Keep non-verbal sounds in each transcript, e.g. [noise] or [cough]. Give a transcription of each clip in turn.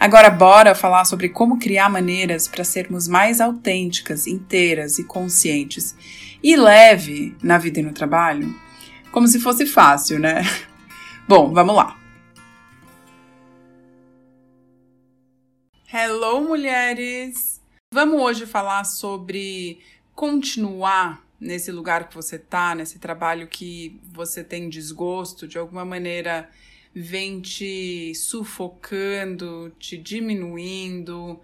Agora, bora falar sobre como criar maneiras para sermos mais autênticas, inteiras e conscientes e leve na vida e no trabalho? Como se fosse fácil, né? [laughs] Bom, vamos lá. Hello, mulheres! Vamos hoje falar sobre continuar nesse lugar que você tá, nesse trabalho que você tem desgosto, de alguma maneira vem te sufocando, te diminuindo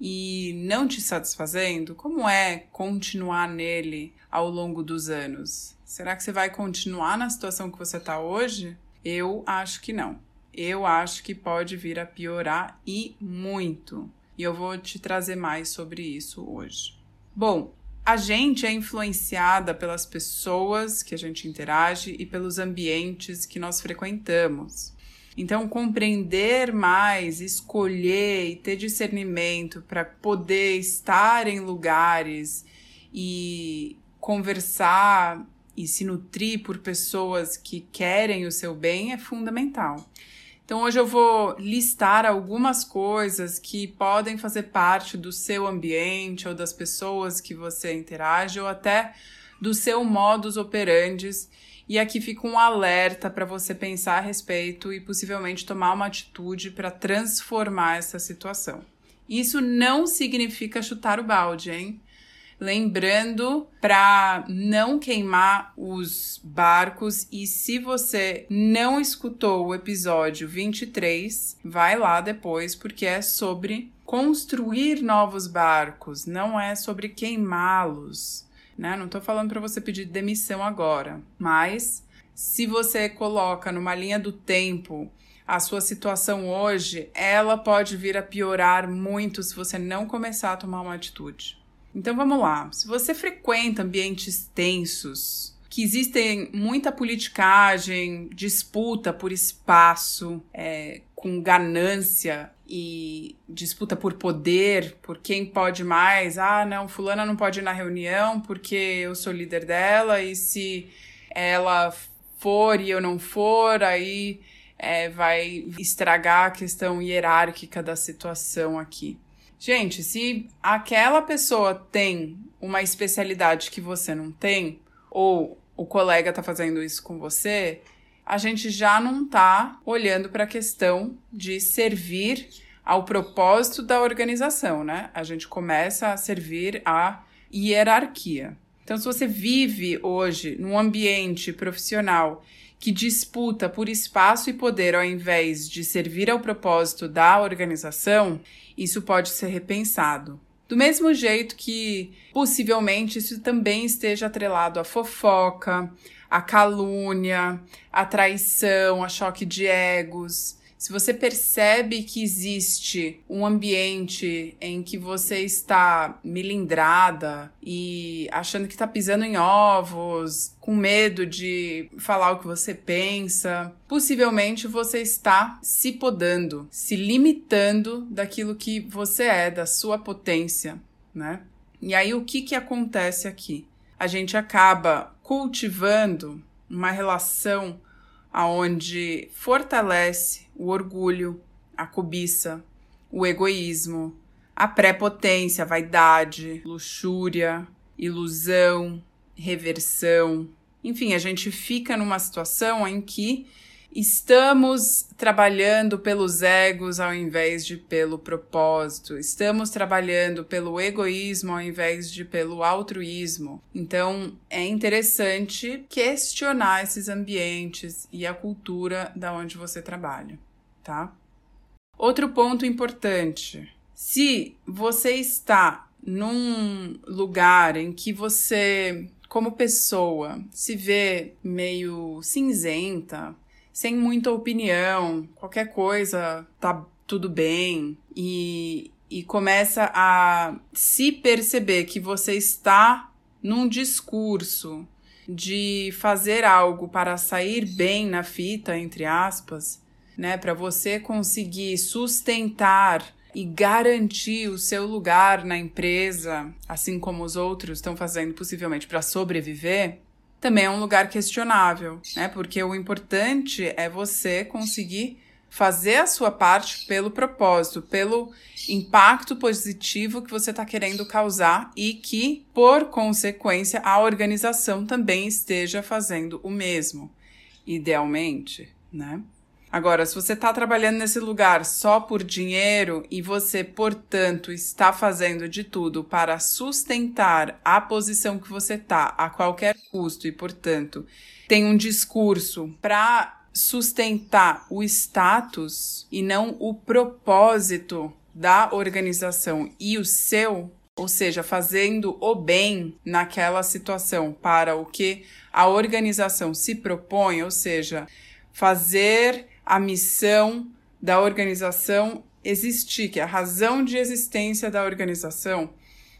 e não te satisfazendo? Como é continuar nele ao longo dos anos? Será que você vai continuar na situação que você está hoje? Eu acho que não. Eu acho que pode vir a piorar e muito. E eu vou te trazer mais sobre isso hoje. Bom, a gente é influenciada pelas pessoas que a gente interage e pelos ambientes que nós frequentamos. Então, compreender mais, escolher e ter discernimento para poder estar em lugares e conversar e se nutrir por pessoas que querem o seu bem é fundamental. Então, hoje eu vou listar algumas coisas que podem fazer parte do seu ambiente ou das pessoas que você interage ou até do seu modus operandi. E aqui fica um alerta para você pensar a respeito e possivelmente tomar uma atitude para transformar essa situação. Isso não significa chutar o balde, hein? Lembrando para não queimar os barcos e se você não escutou o episódio 23, vai lá depois porque é sobre construir novos barcos, não é sobre queimá-los, né? Não estou falando para você pedir demissão agora, mas se você coloca numa linha do tempo a sua situação hoje, ela pode vir a piorar muito se você não começar a tomar uma atitude. Então vamos lá. Se você frequenta ambientes tensos, que existem muita politicagem, disputa por espaço, é, com ganância e disputa por poder, por quem pode mais. Ah, não, fulana não pode ir na reunião porque eu sou líder dela e se ela for e eu não for, aí é, vai estragar a questão hierárquica da situação aqui. Gente, se aquela pessoa tem uma especialidade que você não tem, ou o colega tá fazendo isso com você, a gente já não tá olhando para a questão de servir ao propósito da organização, né? A gente começa a servir à hierarquia. Então, se você vive hoje num ambiente profissional que disputa por espaço e poder ao invés de servir ao propósito da organização, isso pode ser repensado. Do mesmo jeito que possivelmente isso também esteja atrelado à fofoca, à calúnia, à traição, a choque de egos, se você percebe que existe um ambiente em que você está melindrada e achando que está pisando em ovos, com medo de falar o que você pensa, possivelmente você está se podando, se limitando daquilo que você é, da sua potência, né? E aí o que que acontece aqui? A gente acaba cultivando uma relação aonde fortalece o orgulho, a cobiça, o egoísmo, a prepotência, a vaidade, luxúria, ilusão, reversão. Enfim, a gente fica numa situação em que Estamos trabalhando pelos egos ao invés de pelo propósito. Estamos trabalhando pelo egoísmo ao invés de pelo altruísmo. Então, é interessante questionar esses ambientes e a cultura da onde você trabalha, tá? Outro ponto importante: se você está num lugar em que você, como pessoa, se vê meio cinzenta, sem muita opinião, qualquer coisa tá tudo bem. E, e começa a se perceber que você está num discurso de fazer algo para sair bem na fita, entre aspas, né, para você conseguir sustentar e garantir o seu lugar na empresa, assim como os outros estão fazendo possivelmente para sobreviver, também é um lugar questionável, né? Porque o importante é você conseguir fazer a sua parte pelo propósito, pelo impacto positivo que você está querendo causar e que, por consequência, a organização também esteja fazendo o mesmo, idealmente, né? Agora, se você está trabalhando nesse lugar só por dinheiro e você, portanto, está fazendo de tudo para sustentar a posição que você está a qualquer custo e, portanto, tem um discurso para sustentar o status e não o propósito da organização e o seu, ou seja, fazendo o bem naquela situação para o que a organização se propõe, ou seja, fazer a missão da organização existir, que é a razão de existência da organização.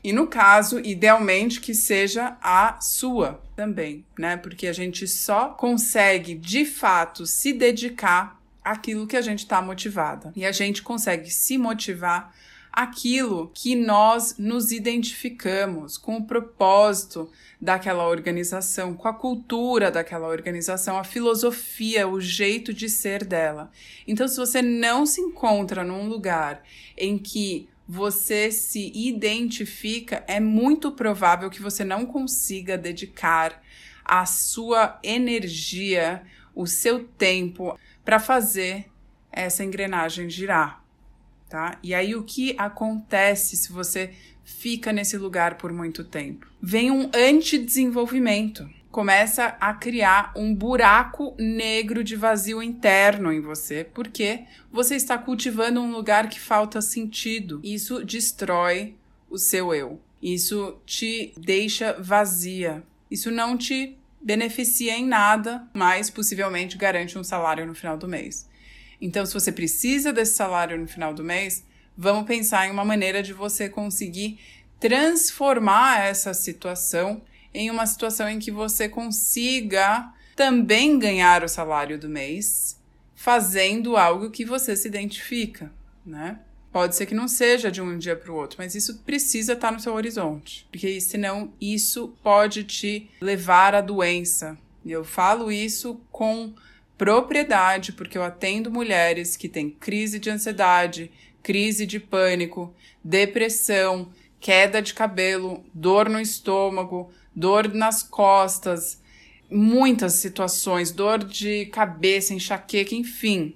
E no caso, idealmente que seja a sua também, né? Porque a gente só consegue de fato se dedicar àquilo que a gente está motivada. E a gente consegue se motivar aquilo que nós nos identificamos com o propósito daquela organização, com a cultura daquela organização, a filosofia, o jeito de ser dela. Então, se você não se encontra num lugar em que você se identifica, é muito provável que você não consiga dedicar a sua energia, o seu tempo para fazer essa engrenagem girar tá? E aí o que acontece se você fica nesse lugar por muito tempo? Vem um antidesenvolvimento. Começa a criar um buraco negro de vazio interno em você, porque você está cultivando um lugar que falta sentido. Isso destrói o seu eu. Isso te deixa vazia. Isso não te beneficia em nada, mas possivelmente garante um salário no final do mês. Então, se você precisa desse salário no final do mês, vamos pensar em uma maneira de você conseguir transformar essa situação em uma situação em que você consiga também ganhar o salário do mês fazendo algo que você se identifica, né? Pode ser que não seja de um dia para o outro, mas isso precisa estar no seu horizonte, porque senão isso pode te levar à doença. Eu falo isso com propriedade, porque eu atendo mulheres que têm crise de ansiedade, crise de pânico, depressão, queda de cabelo, dor no estômago, dor nas costas, muitas situações, dor de cabeça, enxaqueca, enfim,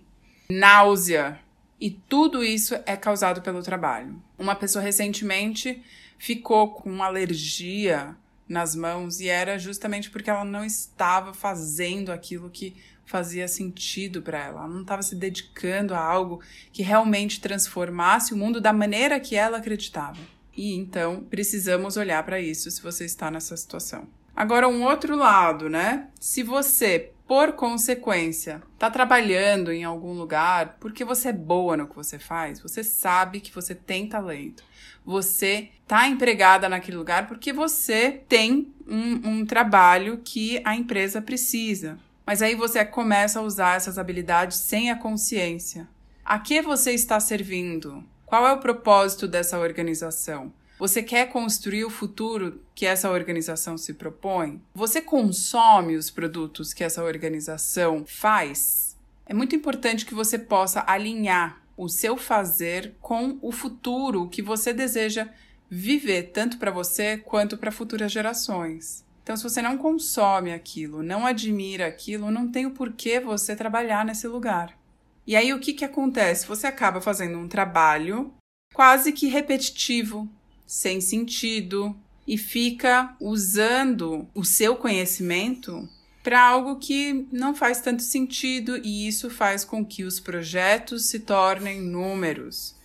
náusea. E tudo isso é causado pelo trabalho. Uma pessoa recentemente ficou com alergia nas mãos e era justamente porque ela não estava fazendo aquilo que fazia sentido para ela. Ela não estava se dedicando a algo que realmente transformasse o mundo da maneira que ela acreditava. E então precisamos olhar para isso se você está nessa situação. Agora, um outro lado, né? Se você, por consequência, está trabalhando em algum lugar porque você é boa no que você faz, você sabe que você tem talento, você está empregada naquele lugar porque você tem um, um trabalho que a empresa precisa. Mas aí você começa a usar essas habilidades sem a consciência. A que você está servindo? Qual é o propósito dessa organização? Você quer construir o futuro que essa organização se propõe? Você consome os produtos que essa organização faz? É muito importante que você possa alinhar o seu fazer com o futuro que você deseja viver, tanto para você quanto para futuras gerações. Então, se você não consome aquilo, não admira aquilo, não tem o porquê você trabalhar nesse lugar. E aí, o que, que acontece? Você acaba fazendo um trabalho quase que repetitivo, sem sentido, e fica usando o seu conhecimento para algo que não faz tanto sentido, e isso faz com que os projetos se tornem números.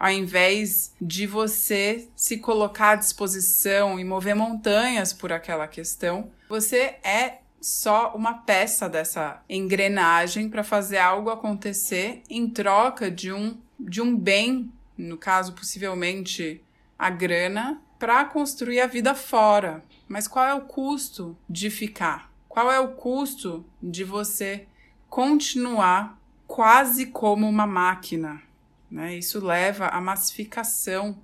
Ao invés de você se colocar à disposição e mover montanhas por aquela questão, você é só uma peça dessa engrenagem para fazer algo acontecer em troca de um, de um bem, no caso, possivelmente a grana, para construir a vida fora. Mas qual é o custo de ficar? Qual é o custo de você continuar quase como uma máquina? Né? Isso leva à massificação.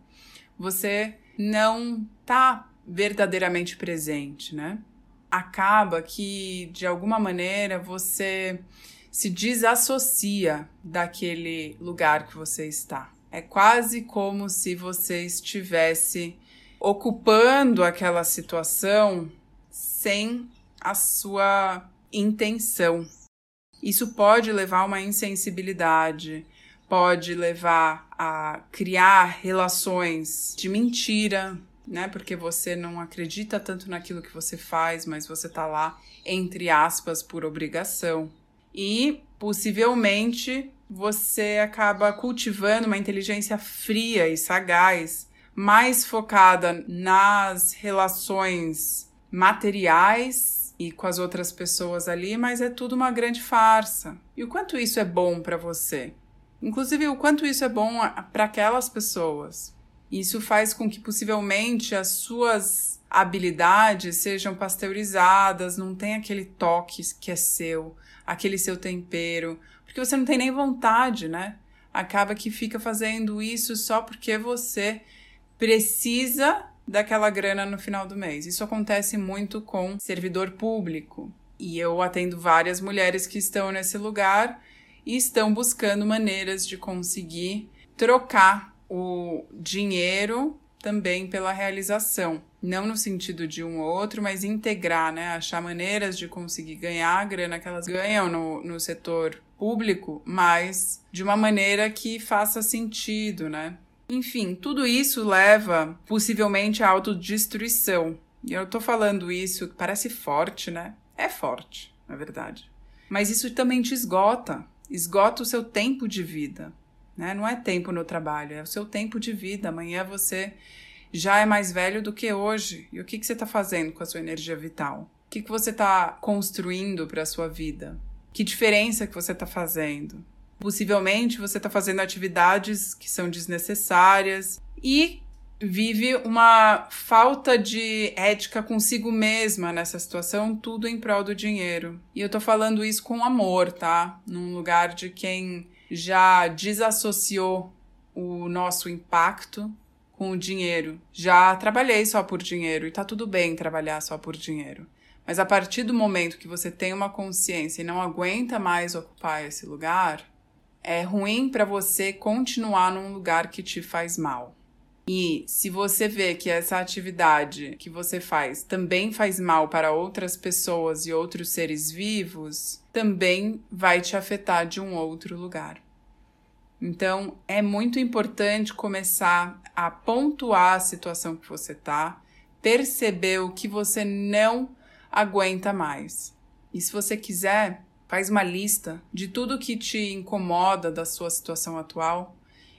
Você não está verdadeiramente presente, né? Acaba que, de alguma maneira, você se desassocia daquele lugar que você está. É quase como se você estivesse ocupando aquela situação sem a sua intenção. Isso pode levar a uma insensibilidade, pode levar a criar relações de mentira, né? Porque você não acredita tanto naquilo que você faz, mas você tá lá, entre aspas, por obrigação. E possivelmente você acaba cultivando uma inteligência fria e sagaz, mais focada nas relações materiais e com as outras pessoas ali, mas é tudo uma grande farsa. E o quanto isso é bom para você? Inclusive, o quanto isso é bom para aquelas pessoas. Isso faz com que possivelmente as suas habilidades sejam pasteurizadas, não tem aquele toque que é seu, aquele seu tempero, porque você não tem nem vontade, né? Acaba que fica fazendo isso só porque você precisa daquela grana no final do mês. Isso acontece muito com servidor público. E eu atendo várias mulheres que estão nesse lugar e estão buscando maneiras de conseguir trocar o dinheiro também pela realização. Não no sentido de um ou outro, mas integrar, né? Achar maneiras de conseguir ganhar a grana que elas ganham no, no setor público, mas de uma maneira que faça sentido, né? Enfim, tudo isso leva possivelmente à autodestruição. E eu tô falando isso, parece forte, né? É forte, na verdade. Mas isso também te esgota esgota o seu tempo de vida. Né? Não é tempo no trabalho, é o seu tempo de vida. Amanhã você já é mais velho do que hoje. E o que, que você está fazendo com a sua energia vital? O que, que você está construindo para a sua vida? Que diferença que você está fazendo? Possivelmente você está fazendo atividades que são desnecessárias e vive uma falta de ética consigo mesma nessa situação, tudo em prol do dinheiro. E eu tô falando isso com amor, tá? Num lugar de quem já desassociou o nosso impacto com o dinheiro. Já trabalhei só por dinheiro e tá tudo bem trabalhar só por dinheiro. Mas a partir do momento que você tem uma consciência e não aguenta mais ocupar esse lugar, é ruim para você continuar num lugar que te faz mal. E se você vê que essa atividade que você faz também faz mal para outras pessoas e outros seres vivos, também vai te afetar de um outro lugar. Então, é muito importante começar a pontuar a situação que você está, perceber o que você não aguenta mais. E se você quiser, faz uma lista de tudo que te incomoda da sua situação atual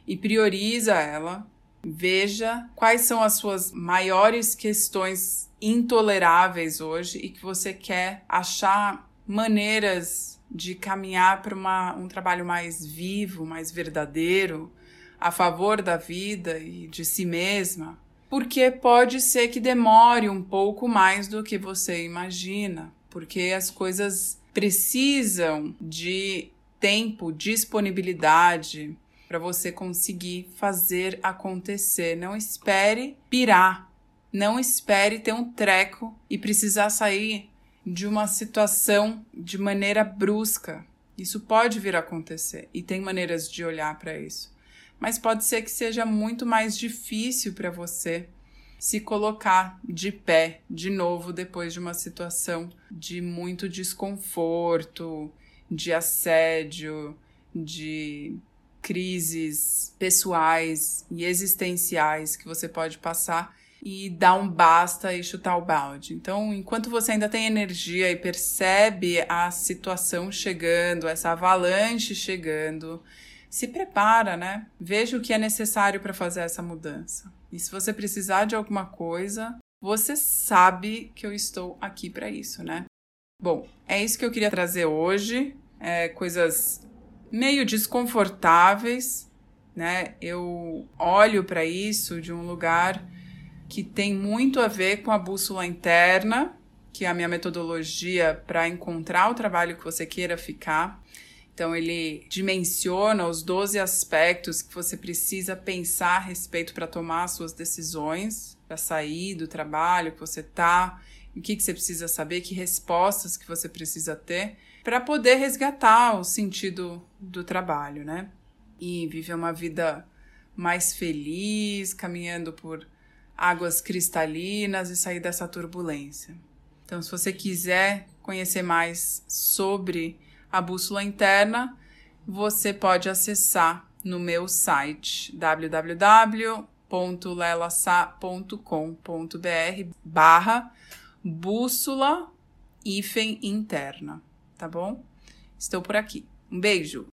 e prioriza ela Veja quais são as suas maiores questões intoleráveis hoje e que você quer achar maneiras de caminhar para um trabalho mais vivo, mais verdadeiro, a favor da vida e de si mesma. Porque pode ser que demore um pouco mais do que você imagina, porque as coisas precisam de tempo, disponibilidade, para você conseguir fazer acontecer. Não espere pirar. Não espere ter um treco e precisar sair de uma situação de maneira brusca. Isso pode vir a acontecer e tem maneiras de olhar para isso. Mas pode ser que seja muito mais difícil para você se colocar de pé de novo depois de uma situação de muito desconforto, de assédio, de crises pessoais e existenciais que você pode passar e dar um basta e chutar o balde. Então, enquanto você ainda tem energia e percebe a situação chegando, essa avalanche chegando, se prepara, né? Veja o que é necessário para fazer essa mudança. E se você precisar de alguma coisa, você sabe que eu estou aqui para isso, né? Bom, é isso que eu queria trazer hoje. É, coisas meio desconfortáveis, né? Eu olho para isso de um lugar que tem muito a ver com a bússola interna, que é a minha metodologia para encontrar o trabalho que você queira ficar. Então, ele dimensiona os 12 aspectos que você precisa pensar a respeito para tomar suas decisões, para sair do trabalho que você está, o que, que você precisa saber, que respostas que você precisa ter, para poder resgatar o sentido do trabalho, né? E viver uma vida mais feliz, caminhando por águas cristalinas e sair dessa turbulência. Então, se você quiser conhecer mais sobre a bússola interna, você pode acessar no meu site www.lelasa.com.br barra bússola interna, tá bom? Estou por aqui. Um beijo!